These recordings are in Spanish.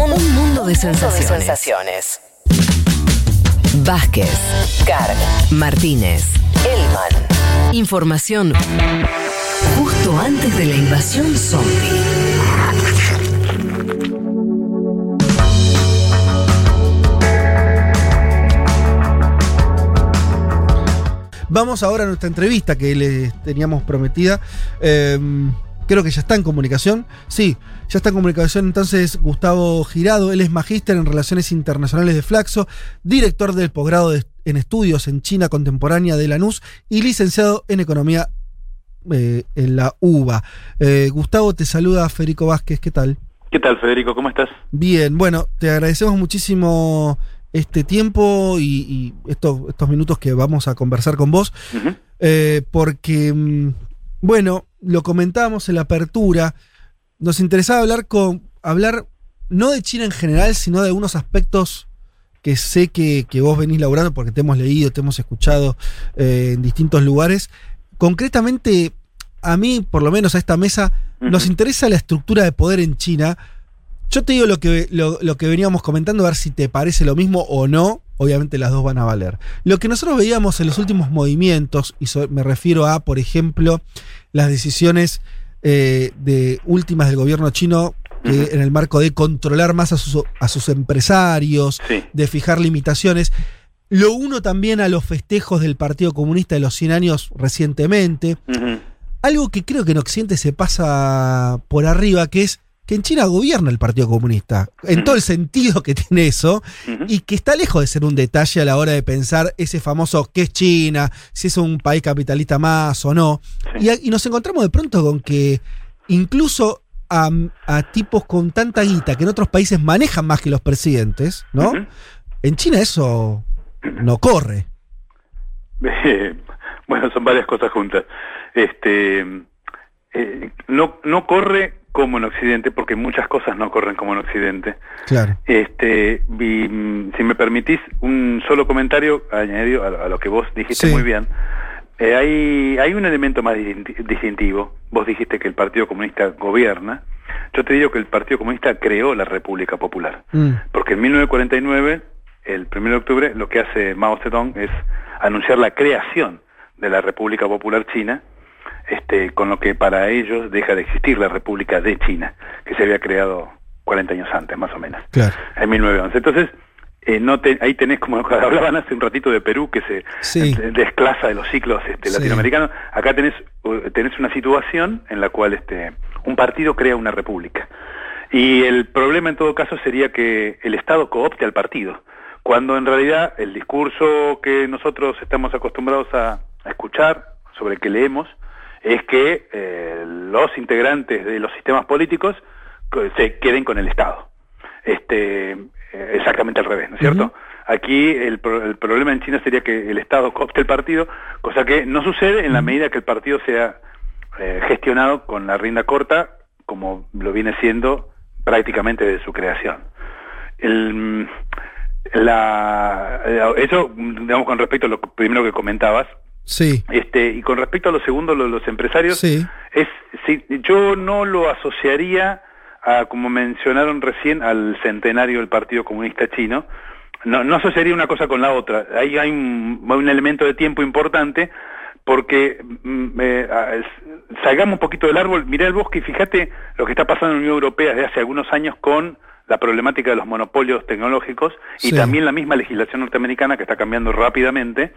un mundo de sensaciones. Vázquez, Carg, Martínez, Elman. Información justo antes de la invasión zombie. Vamos ahora a nuestra entrevista que les teníamos prometida. Em, creo que ya está en comunicación. Sí, ya está en comunicación entonces Gustavo Girado. Él es magíster en Relaciones Internacionales de Flaxo, director del posgrado en estudios en China contemporánea de Lanús y licenciado en Economía eh, en la UBA. Eh, Gustavo, te saluda Federico Vázquez. ¿Qué tal? ¿Qué tal, Federico? ¿Cómo estás? Bien, bueno, te agradecemos muchísimo este tiempo y, estos, estos, minutos que vamos a conversar con vos, eh, porque, mm, bueno, lo comentábamos en la apertura, nos interesaba hablar con, hablar no de China en general, sino de algunos aspectos que sé que, vos venís laburando porque te hemos leído, te hemos escuchado eh, en distintos lugares. Concretamente, a mí, por lo menos a esta mesa, nos interesa la estructura de poder en China, yo te digo lo que, lo, que veníamos comentando, a ver si te parece lo mismo o no. Obviamente las dos van a valer. Lo que nosotros veíamos en los últimos movimientos, y me refiero a, por ejemplo, las decisiones eh, de últimas del gobierno chino que en el marco de controlar más a sus, a sus empresarios, de fijar limitaciones. Lo uno también a los festejos del Partido Comunista de los 100 años recientemente. Algo que creo que en Occidente se pasa por arriba, que es que en China gobierna el Partido Comunista, en todo el sentido que tiene eso, y que está lejos de ser un detalle a la hora de pensar ese famoso qué es China, si es un país capitalista más o no. Y, nos encontramos de pronto con que incluso a, tipos con tanta guita que en otros países manejan más que los presidentes, ¿no? En China eso no corre. bueno, son varias cosas juntas. Este, eh, no, no corre como en Occidente, porque muchas cosas no corren como en Occidente. Claro. Este, mm, si me permitís un solo comentario añadido a, lo que vos dijiste muy bien. Eh, hay, hay un elemento más distintivo. Vos dijiste que el Partido Comunista gobierna. Yo te digo que el Partido Comunista creó la República Popular. Mm. Porque en 1949, el 1 de octubre, lo que hace Mao Zedong es anunciar la creación de la República Popular China este, con lo que para ellos deja de existir la República de China, que se había creado 40 años antes, más o menos, en 1911. Entonces, eh, no ahí tenés, como hablaban hace un ratito de Perú, que se desclasa de los ciclos este, latinoamericanos, acá tenés, tenés una situación en la cual este, un partido crea una república. Y el problema en todo caso sería que el Estado coopte al partido, cuando en realidad el discurso que nosotros estamos acostumbrados a, a escuchar, sobre el que leemos, es que eh, los integrantes de los sistemas políticos se queden con el Estado. Este, eh, exactamente al revés, ¿no es cierto? Aquí el, problema en China sería que el Estado copte el partido, cosa que no sucede en la medida que el partido sea eh, gestionado con la rienda corta, como lo viene siendo prácticamente desde su creación. El, la, eso, digamos, con respecto a lo primero que comentabas, Sí. Este, y con respecto a lo segundo, lo, los empresarios, es, si, yo no lo asociaría a, como mencionaron recién, al centenario del Partido Comunista Chino. No, no asociaría una cosa con la otra. Ahí hay un, un elemento de tiempo importante porque mm, eh, salgamos un poquito del árbol, mirá el bosque y fíjate lo que está pasando en la Unión Europea desde hace algunos años con la problemática de los monopolios tecnológicos y también la misma legislación norteamericana que está cambiando rápidamente.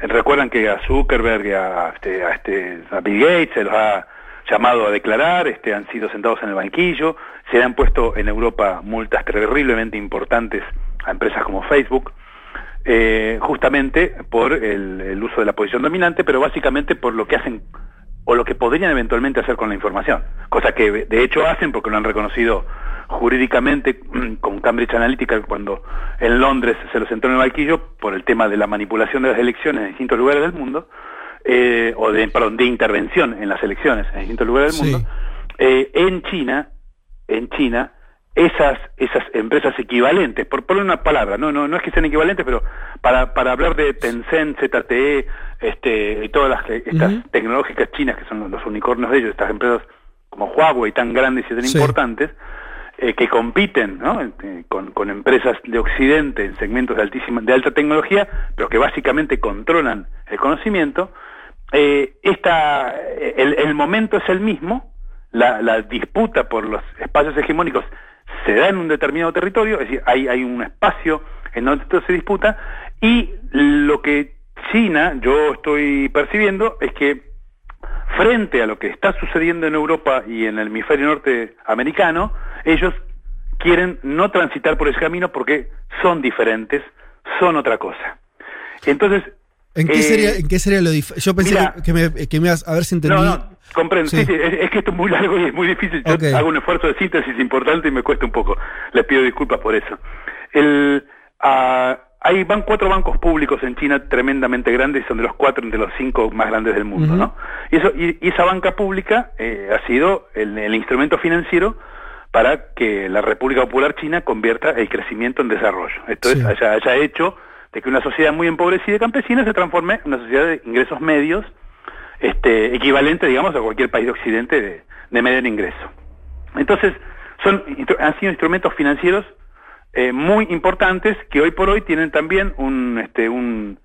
Recuerdan que a Zuckerberg y a, este, a, este, Bill Gates se los ha llamado a declarar, este, han sido sentados en el banquillo, se le han puesto en Europa multas terriblemente importantes a empresas como Facebook, eh, justamente por el, el uso de la posición dominante, pero básicamente por lo que hacen o lo que podrían eventualmente hacer con la información, cosa que de hecho hacen porque lo han reconocido jurídicamente con Cambridge Analytica cuando en Londres se lo sentó en el banquillo por el tema de la manipulación de las elecciones en distintos lugares del mundo, eh, o de, perdón, de intervención en las elecciones en distintos lugares del mundo, eh, en China, en China, esas, esas empresas equivalentes, por poner una palabra, no, no, no es que sean equivalentes, pero para, para hablar de Tencent, ZTE, este, y todas las estas tecnológicas chinas que son los unicornios de ellos, estas empresas como Huawei tan grandes y tan importantes, eh, que compiten ¿no? Eh, con, empresas de Occidente en segmentos de, altísima, de alta tecnología, pero que básicamente controlan el conocimiento, eh, esta, el, el, momento es el mismo, la, la, disputa por los espacios hegemónicos se da en un determinado territorio, es decir, hay, hay un espacio en donde esto se disputa, y lo que China, yo estoy percibiendo, es que frente a lo que está sucediendo en Europa y en el hemisferio norteamericano, ellos quieren no transitar por ese camino porque son diferentes, son otra cosa. Entonces... ¿En qué, sería, eh, ¿en qué sería lo diferente? Yo pensé que, me, que me ibas a ver si entendí. No, no, comprendo. Sí. es, que esto es muy largo y es muy difícil. Yo hago un esfuerzo de síntesis importante y me cuesta un poco. Les pido disculpas por eso. El, uh, hay van cuatro bancos públicos en China tremendamente grandes, son de los cuatro entre los cinco más grandes del mundo, ¿no? Y, eso, y, esa banca pública eh, ha sido el, el, instrumento financiero para que la República Popular China convierta el crecimiento en desarrollo. Esto es, haya, haya hecho de que una sociedad muy empobrecida y campesina se transforme en una sociedad de ingresos medios, este, equivalente, digamos, a cualquier país de Occidente de, de medio ingreso. Entonces, son, han sido instrumentos financieros eh, muy importantes que hoy por hoy tienen también un, este, un,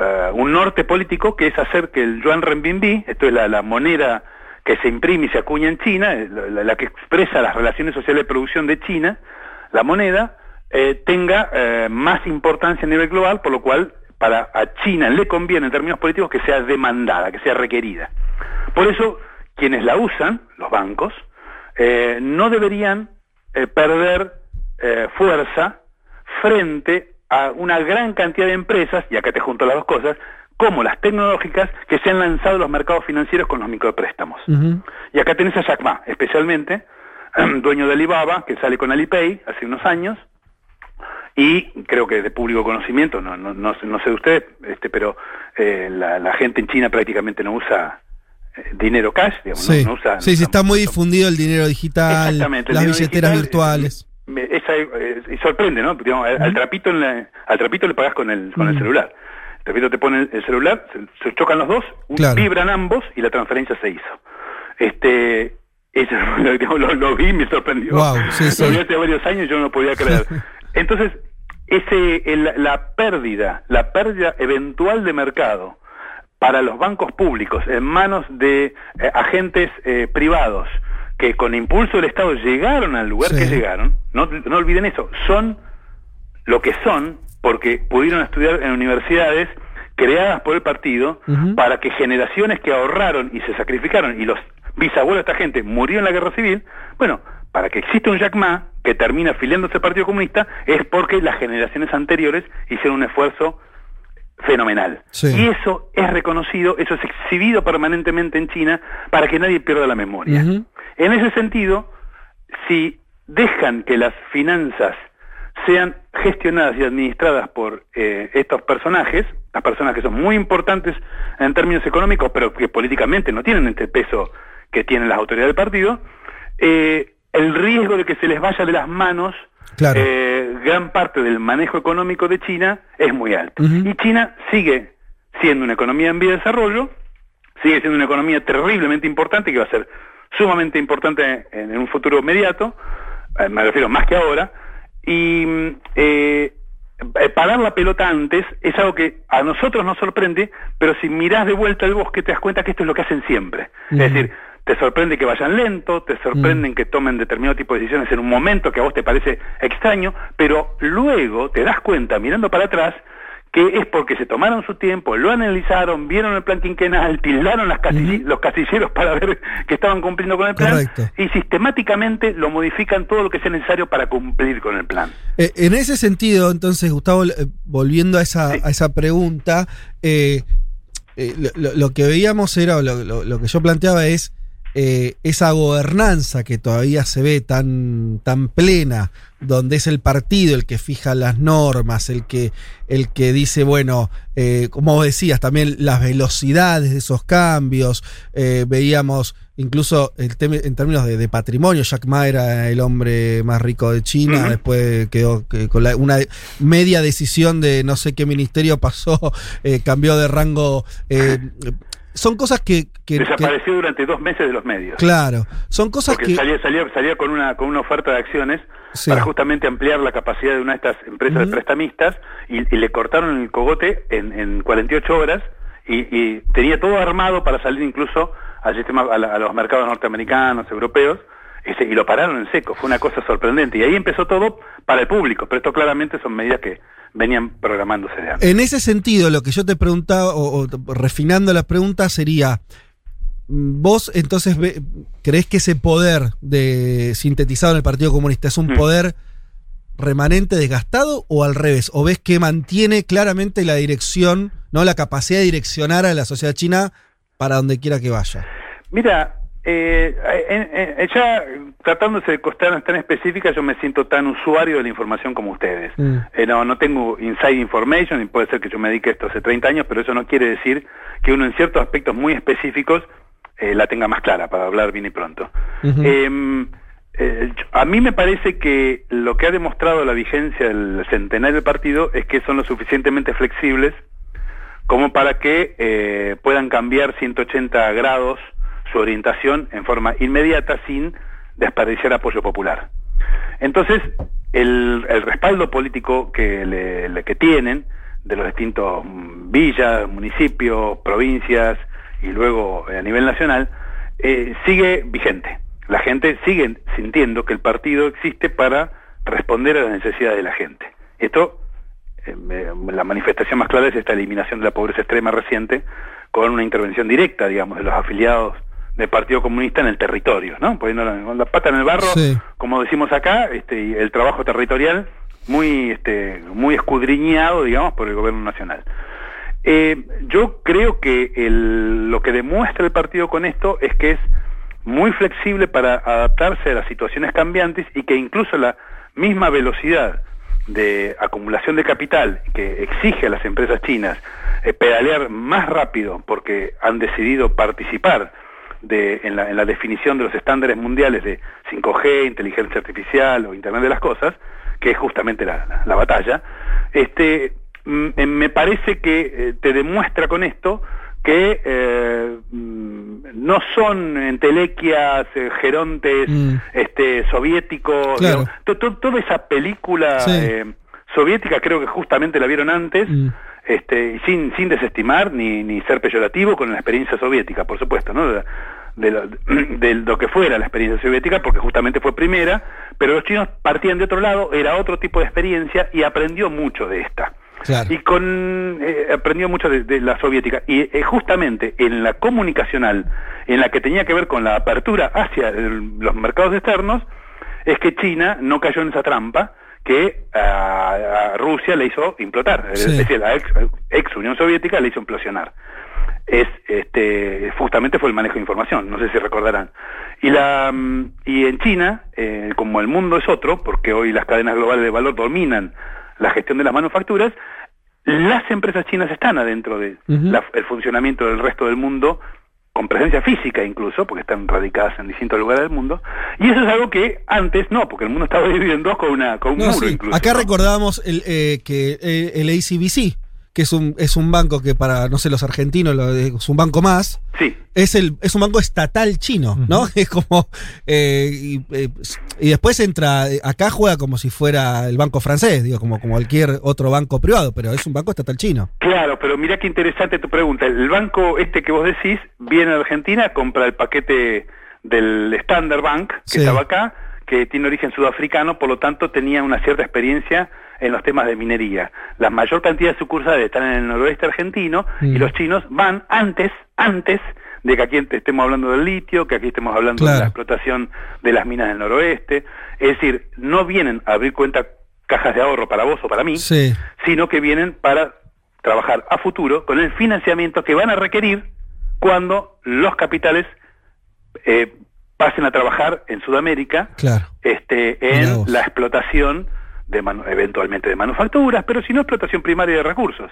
uh, un norte político que es hacer que el yuan renminbi, esto es la, la moneda que se imprime y se acuña en China, eh, la, que expresa las relaciones sociales de producción de China, la moneda, eh, tenga eh, más importancia a nivel global, por lo cual para a China le conviene en términos políticos que sea demandada, que sea requerida. Por eso, quienes la usan, los bancos, no deberían perder fuerza frente a una gran cantidad de empresas, y acá te junto las dos cosas, como las tecnológicas que se han lanzado a los mercados financieros con los micropréstamos. Uh -huh. Y acá tenés a Jack Ma, especialmente, dueño de Alibaba, que sale con Alipay hace unos años, y creo que de público conocimiento, no, no, no, no sé de usted, este, pero eh, la, la, gente en China prácticamente no usa eh, dinero cash, digamos, sí. no, no usa... Sí, sí, está muy difundido el dinero digital, las billeteras digital, virtuales esa, eh, y sorprende, ¿no? Digamos, al, al, trapito en la, al trapito le pagas con el, con el celular. El trapito te pone el, celular, se, se, chocan los dos, claro. vibran ambos y la transferencia se hizo. Este, eso, digamos, lo, lo, vi, me sorprendió. Wow, sí, sí. Lo vi hace varios años yo no podía creer. Entonces, ese, el, la pérdida, la pérdida eventual de mercado para los bancos públicos en manos de eh, agentes eh, privados, que con impulso del Estado llegaron al lugar sí. que llegaron, no, no olviden eso, son lo que son porque pudieron estudiar en universidades creadas por el partido uh -huh. para que generaciones que ahorraron y se sacrificaron y los bisabuelos de esta gente murió en la guerra civil, bueno, para que exista un Jack Ma que termina afiliándose al Partido Comunista es porque las generaciones anteriores hicieron un esfuerzo fenomenal. Sí. Y eso es reconocido, eso es exhibido permanentemente en China para que nadie pierda la memoria. Uh -huh. En ese sentido, si dejan que las finanzas sean gestionadas y administradas por eh, estos personajes, las personas que son muy importantes en términos económicos, pero que políticamente no tienen este peso que tienen las autoridades del partido, eh, el riesgo de que se les vaya de las manos claro. eh, gran parte del manejo económico de China es muy alto. Uh -huh. Y China sigue siendo una economía en vía de desarrollo, sigue siendo una economía terriblemente importante que va a ser sumamente importante en, en un futuro inmediato, me refiero más que ahora, y eh, parar la pelota antes es algo que a nosotros nos sorprende, pero si mirás de vuelta el bosque te das cuenta que esto es lo que hacen siempre. Uh -huh. Es decir, te sorprende que vayan lento, te sorprenden mm. que tomen determinado tipo de decisiones en un momento que a vos te parece extraño, pero luego te das cuenta, mirando para atrás, que es porque se tomaron su tiempo, lo analizaron, vieron el plan quinquenal, tildaron las casille uh -huh. los casilleros para ver que estaban cumpliendo con el plan Correcto. y sistemáticamente lo modifican todo lo que sea necesario para cumplir con el plan. Eh, en ese sentido, entonces, Gustavo, eh, volviendo a esa, sí. a esa pregunta, eh, lo, lo, que veíamos era, lo, lo, que yo planteaba es eh, esa gobernanza que todavía se ve tan, tan plena, donde es el partido el que fija las normas, el que, el que dice, bueno, eh, como decías, también las velocidades de esos cambios, eh, veíamos incluso el en términos de, de, patrimonio, Jack Ma era el hombre más rico de China, uh -huh. después quedó con la, una media decisión de no sé qué ministerio pasó, eh, cambió de rango son cosas que, que- que- Desapareció durante dos meses de los medios. claro, son cosas Porque que salía, salía, salía con una con una oferta de acciones Sí. para justamente ampliar la capacidad de una de estas empresas de prestamistas y, y le cortaron el cogote en, en 48 horas y, y tenía todo armado para salir incluso al sistema a, la- a los mercados norteamericanos, europeos ese- y lo pararon en seco. Fue una cosa sorprendente y ahí empezó todo para el público, pero esto claramente son medidas que venían programándose de antes. En ese sentido, lo que yo te preguntaba, o, o refinando la pregunta, sería, ¿vos entonces ve- crees que ese poder de sintetizado en el Partido Comunista es un Mm. poder remanente desgastado o al revés? ¿O ves que mantiene claramente la dirección, no la capacidad de direccionar a la sociedad china para donde quiera que vaya? Mira, eh, en- en- ya tratándose de cuestiones tan específicas, yo me siento tan usuario de la información como ustedes. Mm. Eh, no, no tengo inside information y puede ser que yo me dedique a esto hace 30 años, pero eso no quiere decir que uno en ciertos aspectos muy específicos eh, la tenga más clara, para hablar bien y pronto. Eh, eh, yo- a mí me parece que lo que ha demostrado la vigencia del centenario del partido es que son lo suficientemente flexibles como para que eh, puedan cambiar 180 grados su orientación en forma inmediata sin desperdiciar apoyo popular. Entonces, el, respaldo político que, le- que tienen de los distintos mm, villas, municipios, provincias y luego eh, a nivel nacional, eh, sigue vigente. La gente sigue sintiendo que el partido existe para responder a las necesidades de la gente. Esto eh, la manifestación más clara es esta eliminación de la pobreza extrema reciente con una intervención directa, digamos, de los afiliados del Partido Comunista en el territorio, ¿no? Poniendo la, la pata en el barro, Sí. como decimos acá, este, y el trabajo territorial muy, este, muy escudriñado, digamos, por el gobierno nacional. Eh, yo creo que el- lo que demuestra el partido con esto es que es muy flexible para adaptarse a las situaciones cambiantes y que incluso la misma velocidad de acumulación de capital que exige a las empresas chinas eh, pedalear más rápido porque han decidido participar de, en, la, en la definición de los estándares mundiales de 5G, inteligencia artificial o Internet de las Cosas, que es justamente la, la- la batalla, este, mm, eh, me parece que eh, te demuestra con esto que eh, mm, no son entelequias, gerontes, Mm. este, soviéticos, Claro. toda esa película Sí. eh, soviética creo que justamente la vieron antes, Mm. Este, sin, sin desestimar ni, ni ser peyorativo con la experiencia soviética, por supuesto, ¿no? De, de lo, de lo que fuera la experiencia soviética, porque justamente fue primera, pero los chinos partían de otro lado, era otro tipo de experiencia y aprendió mucho de esta. Claro. Y con eh, aprendió mucho de, de la soviética. Y eh, justamente en la comunicacional, en la que tenía que ver con la apertura hacia el- los mercados externos, es que China no cayó en esa trampa que a, a Rusia le hizo implotar. Sí. Es decir, la ex, ex Unión Soviética le hizo implosionar. Es, este, justamente fue el manejo de información, no sé si recordarán. Y, la, mm, y en China, eh, como el mundo es otro, porque hoy las cadenas globales de valor dominan la gestión de las manufacturas, las empresas chinas están adentro del Ujú. funcionamiento del resto del mundo, con presencia física incluso, porque están radicadas en distintos lugares del mundo, y eso es algo que antes no, porque el mundo estaba dividido en dos con, una, con un No, muro sí. incluso. Acá ¿no? recordábamos el, eh, que eh, el ACBC, que es un, es un banco que para, no sé, los argentinos lo- es un banco más, Sí, es el es un banco estatal chino, ¿no? Es como eh, y, eh, y después entra eh, acá juega como si fuera el banco francés, digo, como, como cualquier otro banco privado, pero es un banco estatal chino. Claro, pero mira qué interesante tu pregunta. El banco este que vos decís viene a Argentina, compra el paquete del Standard Bank, que Sí. estaba acá, que tiene origen sudafricano, por lo tanto tenía una cierta experiencia en los temas de minería. La mayor cantidad de sucursales están en el noroeste argentino y Mm. los chinos van antes, antes de que aquí estemos hablando del litio, que aquí estemos hablando de la explotación de las minas del noroeste. Es decir, no vienen a abrir cuenta cajas de ahorro para vos o para mí, Sí. sino que vienen para trabajar a futuro con el financiamiento que van a requerir cuando los capitales eh, pasen a trabajar en Sudamérica Claro. este, en la explotación de eventualmente de manufacturas, pero si no explotación primaria de recursos.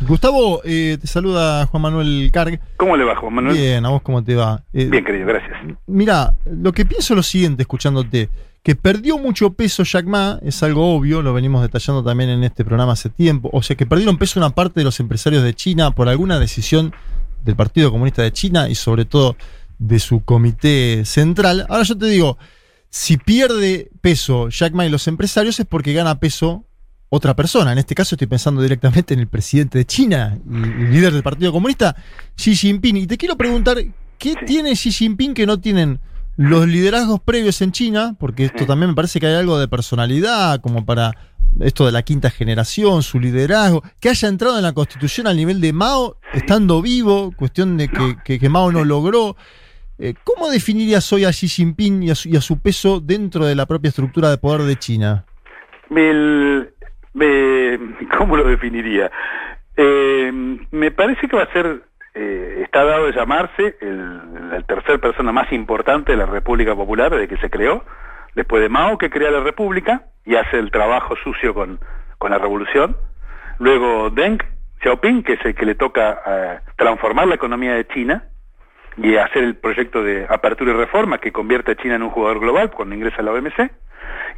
Gustavo, eh, te saluda Juan Manuel Carg. ¿Cómo le va, Juan Manuel? Bien, ¿a vos cómo te va? Eh, Bien, querido, gracias. Mira, lo que pienso es lo siguiente, escuchándote, que perdió mucho peso Jack Ma, es algo obvio, lo venimos detallando también en este programa hace tiempo, o sea que perdieron peso una parte de los empresarios de China por alguna decisión del Partido Comunista de China y sobre todo de su comité central. Ahora yo te digo, si pierde peso Jack Ma y los empresarios es porque gana peso otra persona. En este caso estoy pensando directamente en el presidente de China y el líder del Partido Comunista, Xi Jinping. Y te quiero preguntar, ¿qué tiene Xi Jinping que no tienen los liderazgos previos en China? Porque esto también me parece que hay algo de personalidad, como para esto de la quinta generación, su liderazgo, que haya entrado en la constitución al nivel de Mao, estando vivo, cuestión de que, que, Mao no logró. Eh, ¿Cómo definirías hoy a Xi Jinping y a, su, peso dentro de la propia estructura de poder de China? ¿Cómo lo definiría? Eh, me parece que va a ser, eh, está dado de llamarse el, el, tercer persona más importante de la República Popular desde que se creó, después de Mao que crea la República y hace el trabajo sucio con, con la revolución, luego Deng Xiaoping, que es el que le toca eh, transformar la economía de China y hacer el proyecto de apertura y reforma que convierte a China en un jugador global cuando ingresa a la OMC,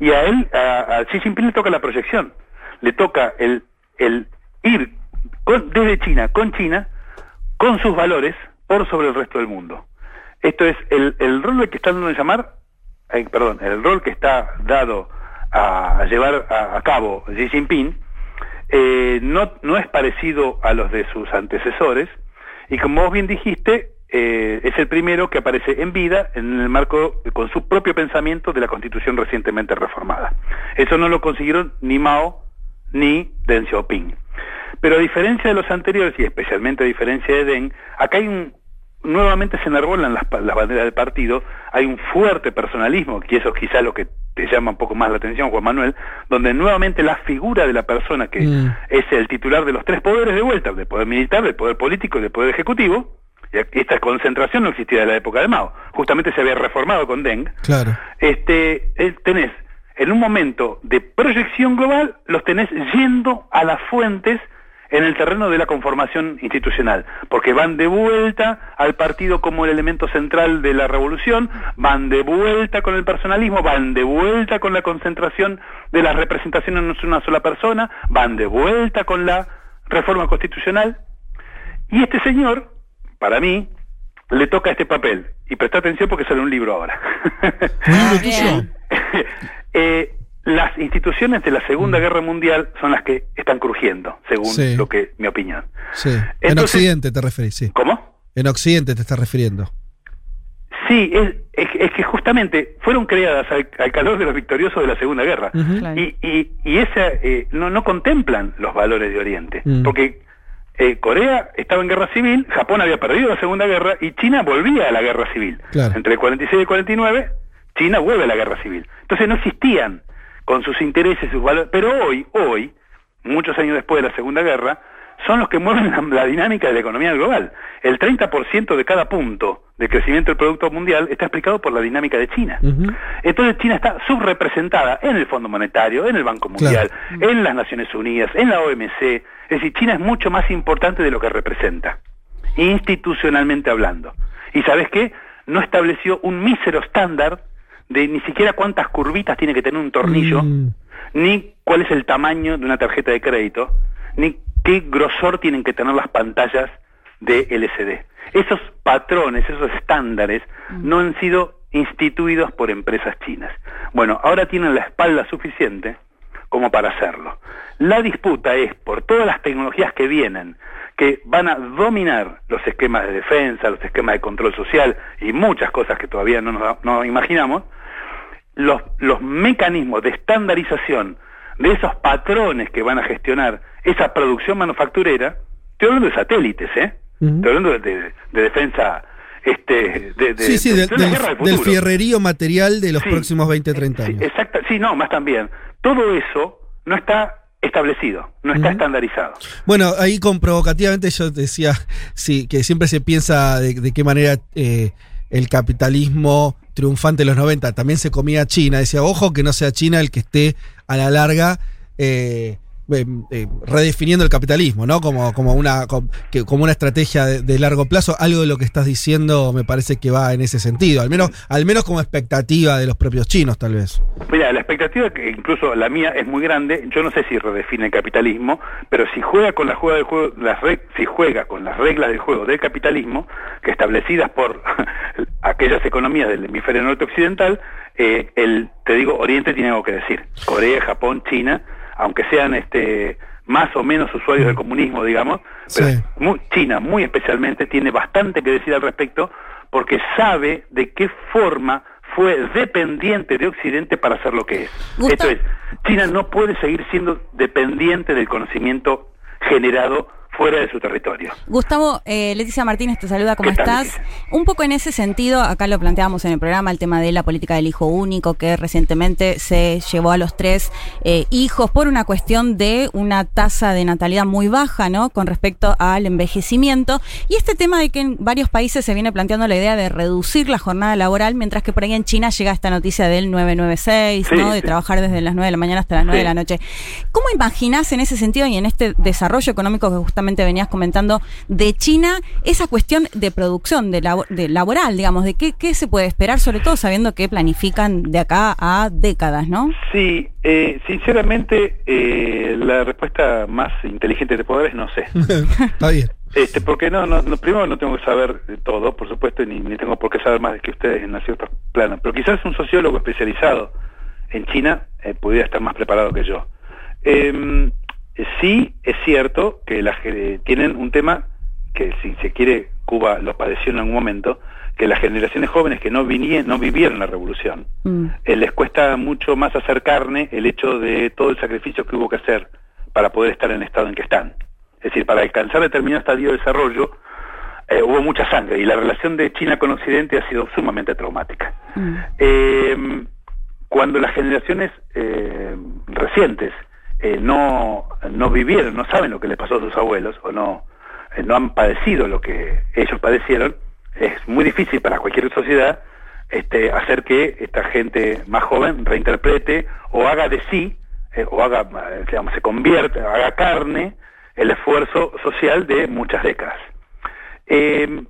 y a él, a, Xi Jinping le toca la proyección, le toca el, el ir desde China, con China, con sus valores, por sobre el resto del mundo. Esto es el, el rol que están dando de llamar perdón, el rol que está dado a, llevar a, cabo Xi Jinping eh, no, no es parecido a los de sus antecesores. Y como vos bien dijiste, eh, es el primero que aparece en vida en el marco con su propio pensamiento de la constitución recientemente reformada. Eso no lo consiguieron ni Mao ni Deng Xiaoping. Pero a diferencia de los anteriores, y especialmente a diferencia de Deng, acá hay un, nuevamente se enarbolan las, las, banderas del partido, hay un fuerte personalismo, que eso es quizá lo que te llama un poco más la atención, Juan Manuel, donde nuevamente la figura de la persona que mm. es el titular de los tres poderes de vuelta, del poder militar, del poder político y del poder ejecutivo, esta concentración no existía en la época de Mao, justamente se había reformado con Deng, claro. este, eh, tenés en un momento de proyección global, los tenés yendo a las fuentes en el terreno de la conformación institucional, porque van de vuelta al partido como el elemento central de la revolución, van de vuelta con el personalismo, van de vuelta con la concentración de las representaciones en una sola persona, van de vuelta con la reforma constitucional, y este señor, para mí, le toca este papel. Y presta atención porque sale un libro ahora. eh, las instituciones de la Segunda mm. Guerra Mundial son las que están crujiendo, según lo que mi opinión. Sí. en Occidente te referís, sí. ¿Cómo? En Occidente te estás refiriendo. Sí, es, que justamente fueron creadas al, calor de los victoriosos de la Segunda Guerra. Y, y, y esa, eh, no, no contemplan los valores de Oriente. Mm. Porque eh, Corea estaba en guerra civil, Japón había perdido la Segunda Guerra y China volvía a la guerra civil. Entre el 46 y el 49, China vuelve a la guerra civil. Entonces no existían con sus intereses, sus valores, pero hoy, hoy, muchos años después de la Segunda Guerra, son los que mueven la, dinámica de la economía global. El 30% de cada punto de crecimiento del Producto Mundial está explicado por la dinámica de China. Entonces China está subrepresentada en el Fondo Monetario, en el Banco Mundial, en las Naciones Unidas, en la OMC. Es decir, China es mucho más importante de lo que representa, institucionalmente hablando. ¿Y sabes qué? No estableció un mísero estándar de ni siquiera cuántas curvitas tiene que tener un tornillo, mm. ni cuál es el tamaño de una tarjeta de crédito, ni qué grosor tienen que tener las pantallas de LCD. Esos patrones, esos estándares, mm. no han sido instituidos por empresas chinas. Bueno, ahora tienen la espalda suficiente como para hacerlo. La disputa es por todas las tecnologías que vienen, que van a dominar los esquemas de defensa, los esquemas de control social y muchas cosas que todavía no nos imaginamos, los, los mecanismos de estandarización de esos patrones que van a gestionar esa producción manufacturera, estoy hablando de satélites, ¿eh? Estoy hablando de, defensa este, de, de, sí, sí, del, fierrerío material de los próximos 20, 30 años. Sí, exacto, sí, no, más también. Todo eso no está establecido, no está estandarizado. Bueno, ahí con provocativamente yo decía sí, que siempre se piensa de, qué manera eh, el capitalismo triunfante de los 90 también se comía China. Decía, ojo que no sea China el que esté a la larga eh, eh, eh, redefiniendo el capitalismo, ¿no? Como, como, una, como, una estrategia de, largo plazo. Algo de lo que estás diciendo me parece que va en ese sentido, al menos, al menos como expectativa de los propios chinos, tal vez. Mira, la expectativa, que incluso la mía, es muy grande. Yo no sé si redefine el capitalismo, pero si juega con la juega del juego, las si juega con las reglas del juego del capitalismo, que establecidas por aquellas economías del hemisferio norte occidental, eh, el, te digo, Oriente tiene algo que decir. Corea, Japón, China, aunque sean este más o menos usuarios del comunismo, digamos, pero Sí. muy- China muy especialmente tiene bastante que decir al respecto porque sabe de qué forma fue dependiente de Occidente para hacer lo que es. Esto es, China no puede seguir siendo dependiente del conocimiento generado fuera de su territorio. Gustavo, eh, Leticia Martínez te saluda, ¿cómo ¿Qué tal, estás? Un poco en ese sentido, acá lo planteamos en el programa, el tema de la política del hijo único, que recientemente se llevó a los tres eh, hijos por una cuestión de una tasa de natalidad muy baja, ¿no? Con respecto al envejecimiento. Y este tema de que en varios países se viene planteando la idea de reducir la jornada laboral, mientras que por ahí en China llega esta noticia del 996, Sí, ¿no? De sí. trabajar desde las 9 de la mañana hasta las 9 Sí. de la noche. ¿Cómo imaginás en ese sentido y en este desarrollo económico que justamente venías comentando de China, esa cuestión de producción, de, labo- de laboral, digamos, de qué, qué se puede esperar, sobre todo sabiendo que planifican de acá a décadas, ¿no? Sí, eh, sinceramente, eh, la respuesta más inteligente puedo dar es no sé. Está bien. Este, porque no, no, no, primero no tengo que saber de todo, por supuesto, ni, ni tengo por qué saber más que ustedes en ciertos planos, pero quizás un sociólogo especializado en China eh, pudiera estar más preparado que yo. Em, sí es cierto que tienen un tema que si se quiere Cuba lo padeció en algún momento, que las generaciones jóvenes que no, vinieron, no vivieron la revolución, Mm. eh, les cuesta mucho más hacer carne el hecho de todo el sacrificio que hubo que hacer para poder estar en el estado en que están. Es decir, para alcanzar determinado estadio de desarrollo eh, hubo mucha sangre y la relación de China con Occidente ha sido sumamente traumática. Mm. Eh, cuando las generaciones eh, recientes eh, no, no vivieron, no saben lo que les pasó a sus abuelos o no, eh, no han padecido lo que ellos padecieron, es muy difícil para cualquier sociedad este, hacer que esta gente más joven reinterprete o haga de sí, eh, o haga, eh, se convierta, haga carne el esfuerzo social de muchas décadas. Eh,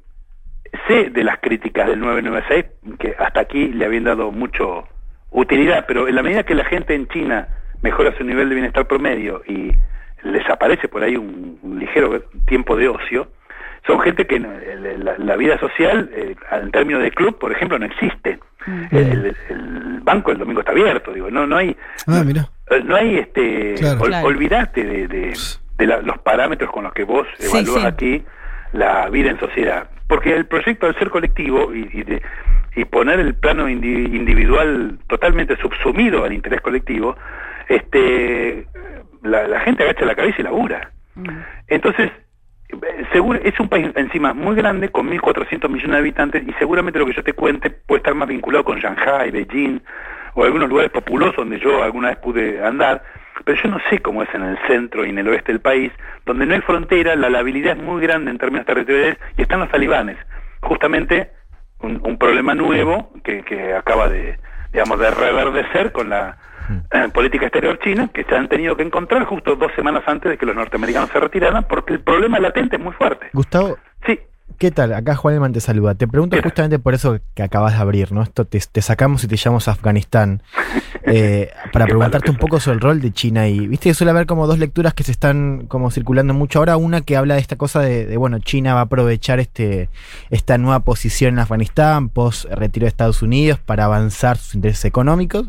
sé de las críticas del 996, que hasta aquí le habían dado mucho utilidad, pero en la medida que la gente en China mejora su nivel de bienestar promedio y les aparece por ahí un, un ligero tiempo de ocio, son gente que eh, la, la vida social, eh, en términos de club, por ejemplo, no existe. El, el- el banco el domingo está abierto, digo, no, no hay, Ah, mira. eh, no hay este, Claro. ol- Claro. olvidate de, de- de la- los parámetros con los que vos Sí, evalúas sí. aquí la vida en sociedad. Porque el proyecto al ser colectivo y, y de- y poner el plano indi- individual totalmente subsumido al interés colectivo, este, la, la gente agacha la cabeza y labura. Mm. Entonces, seguro, es un país encima muy grande, con 1.400 millones de habitantes, y seguramente lo que yo te cuente puede estar más vinculado con Shanghai, Beijing, o algunos lugares populosos donde yo alguna vez pude andar, pero yo no sé cómo es en el centro y en el oeste del país, donde no hay frontera, la labilidad es muy grande en términos territoriales, y están los talibanes. Justamente un, un problema nuevo que, que acaba de, digamos, de reverdecer con la eh, política exterior china, que se han tenido que encontrar justo dos semanas antes de que los norteamericanos se retiraran, porque el problema latente es muy fuerte. Gustavo, Sí, ¿qué tal? Acá Juan Elman te saluda. Te pregunto justamente por eso que acabas de abrir, ¿no? Esto te, te sacamos y te llamamos a Afganistán. eh, para preguntarte un poco sobre el rol de China y viste que suele haber como dos lecturas que se están como circulando mucho ahora una que habla de esta cosa de, de, bueno China va a aprovechar este esta nueva posición en Afganistán post retiro de Estados Unidos para avanzar sus intereses económicos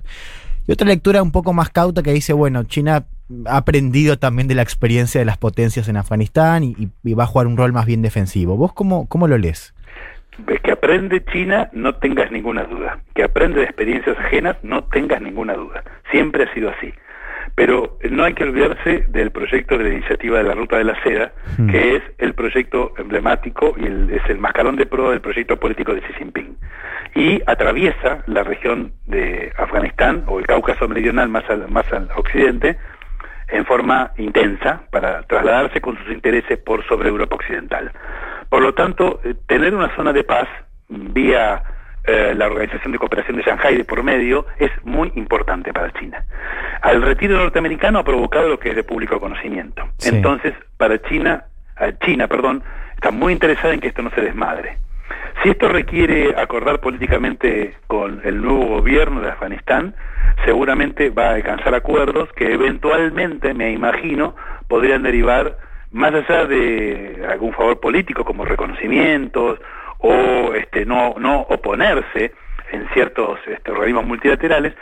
y otra lectura un poco más cauta que dice bueno China ha aprendido también de la experiencia de las potencias en Afganistán y, y- va a jugar un rol más bien defensivo vos cómo cómo lo lees que aprende China, no tengas ninguna duda. Que aprende de experiencias ajenas, no tengas ninguna duda. Siempre ha sido así. Pero no hay que olvidarse del proyecto de la iniciativa de la Ruta de la Seda, Hmm. que es el proyecto emblemático y el- es el mascarón de pro del proyecto político de Xi Jinping. Y atraviesa la región de Afganistán o el Cáucaso Meridional más al, más al occidente en forma intensa para trasladarse con sus intereses por sobre Europa Occidental. Por lo tanto, eh, tener una zona de paz vía eh, la Organización de Cooperación de Shanghái de por medio es muy importante para China. al retiro norteamericano ha provocado lo que es de público conocimiento. Sí. Entonces, para China, China, perdón, está muy interesada en que esto no se desmadre. Si esto requiere acordar políticamente con el nuevo gobierno de Afganistán, seguramente va a alcanzar acuerdos que eventualmente, me imagino, podrían derivar más allá de algún favor político como reconocimientos o este, no, no oponerse en ciertos este, organismos multilaterales,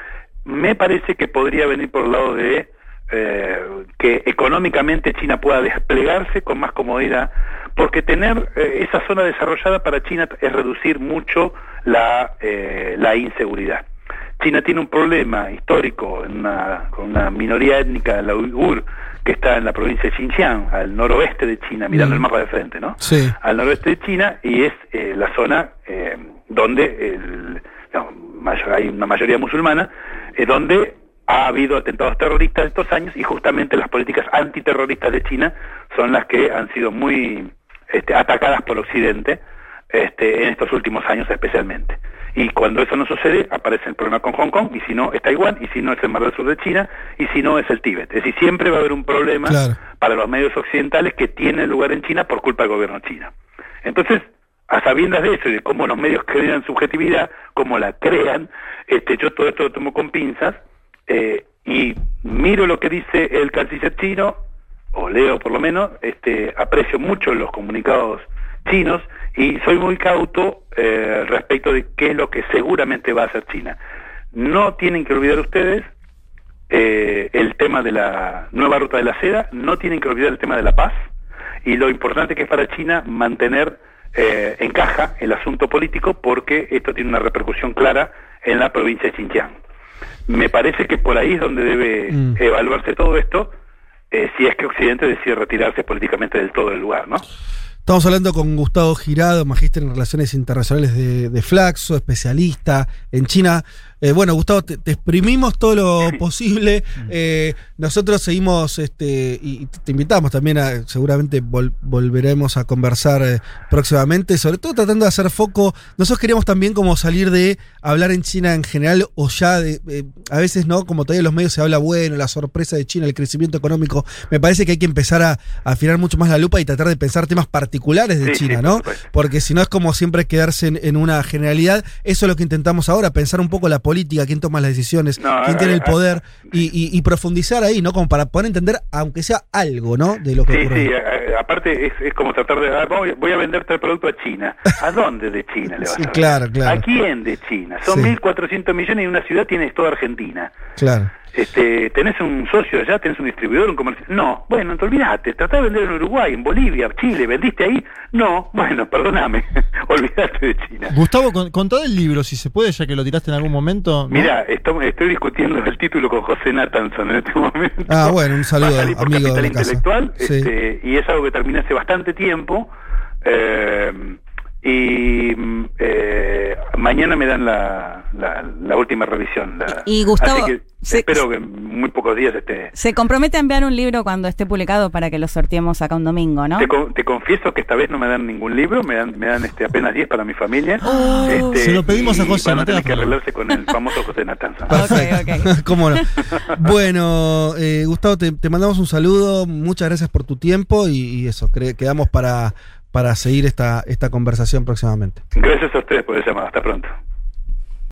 me parece que podría venir por el lado de eh, que económicamente China pueda desplegarse con más comodidad, porque tener eh, esa zona desarrollada para China es reducir mucho la, eh, la inseguridad. China tiene un problema histórico con una minoría étnica, la uigur, que está en la provincia de Xinjiang, al noroeste de China, mirando Mm. el mapa de frente, ¿no? Sí. Al noroeste de China y es eh, la zona eh, donde el, mayor- hay una mayoría musulmana, eh, donde ha habido atentados terroristas estos años y justamente las políticas antiterroristas de China son las que han sido muy este, atacadas por Occidente este, en estos últimos años especialmente. Y cuando eso no sucede, aparece el problema con Hong Kong, y si no es Taiwán, y si no es el Mar del Sur de China, y si no es el Tíbet. Es decir, siempre va a haber un problema Claro. para los medios occidentales que tiene lugar en China por culpa del gobierno chino. Entonces, a sabiendas de eso y de cómo los medios crean subjetividad, cómo la crean, este, yo todo esto lo tomo con pinzas eh, y miro lo que dice el canciller chino, o leo por lo menos, este, aprecio mucho los comunicados chinos y soy muy cauto eh, respecto de qué es lo que seguramente va a hacer China. No tienen que olvidar ustedes eh, el tema de la nueva ruta de la seda, no tienen que olvidar el tema de la paz y lo importante que es para China mantener eh, en caja el asunto político porque esto tiene una repercusión clara en la provincia de Xinjiang. Me parece que por ahí es donde debe Mm. evaluarse todo esto eh, si es que Occidente decide retirarse políticamente del todo del lugar, ¿no? Estamos hablando con Gustavo Girado, magíster en Relaciones Internacionales de, de Flaxo, especialista en China. Eh, bueno, Gustavo, te, te exprimimos todo lo posible. Eh, nosotros seguimos, este, y te invitamos también a, seguramente vol- volveremos a conversar eh, próximamente, sobre todo tratando de hacer foco. Nosotros queríamos también como salir de hablar en China en general, o ya de, eh, a veces, ¿no? Como todavía en los medios se habla, bueno, la sorpresa de China, el crecimiento económico. Me parece que hay que empezar a, a afinar mucho más la lupa y tratar de pensar temas particulares de Sí, sí, China, ¿no? Porque si no es como siempre quedarse en, en una generalidad. Eso es lo que intentamos ahora, pensar un poco la política, quién toma las decisiones, No, quién tiene el a- poder y, y- y profundizar ahí, ¿no? Como para poder entender, aunque sea algo, ¿no? De lo que Sí, ocurre. sí, a- a- aparte es, es como tratar de, ah, voy, voy a venderte el producto a China. ¿A dónde de China le vas a vender? claro, claro. ¿A quién de China? Son Sí. 1.400 millones y una ciudad tienes toda Argentina. Claro. Este, ¿Tenés un socio allá? ¿Tenés un distribuidor, un comercial? No, bueno, te olvidaste. Tratá de vender en Uruguay, en Bolivia, Chile. ¿Vendiste ahí? No, bueno, perdóname. Olvidate de China. Gustavo, con- contá del libro, si se puede, ya que lo tiraste en algún momento. ¿no? Mira, esto- estoy discutiendo el título con José Nathanson en este momento. Ah, bueno, un saludo, por amigo de casa. Intelectual, Sí. este, y es algo que terminé hace bastante tiempo. eh, y mm, eh, mañana me dan la, la, la última revisión. la- Y Gustavo, así que se- espero que en muy pocos días esté. Se compromete a enviar un libro cuando esté publicado para que lo sorteemos acá un domingo, ¿no? Te, con- te confieso que esta vez no me dan ningún libro, me dan, me dan este, apenas 10 para mi familia. Oh. Este, Se lo pedimos a y José, Van a tener que arreglarse con el famoso José Natanza. Perfecto. Ok, ¿Cómo no? Bueno, eh, Gustavo, te, te mandamos un saludo. Muchas gracias por tu tiempo y, y eso, quedamos para, para seguir esta, esta conversación próximamente. Gracias a ustedes por el llamado. Hasta pronto.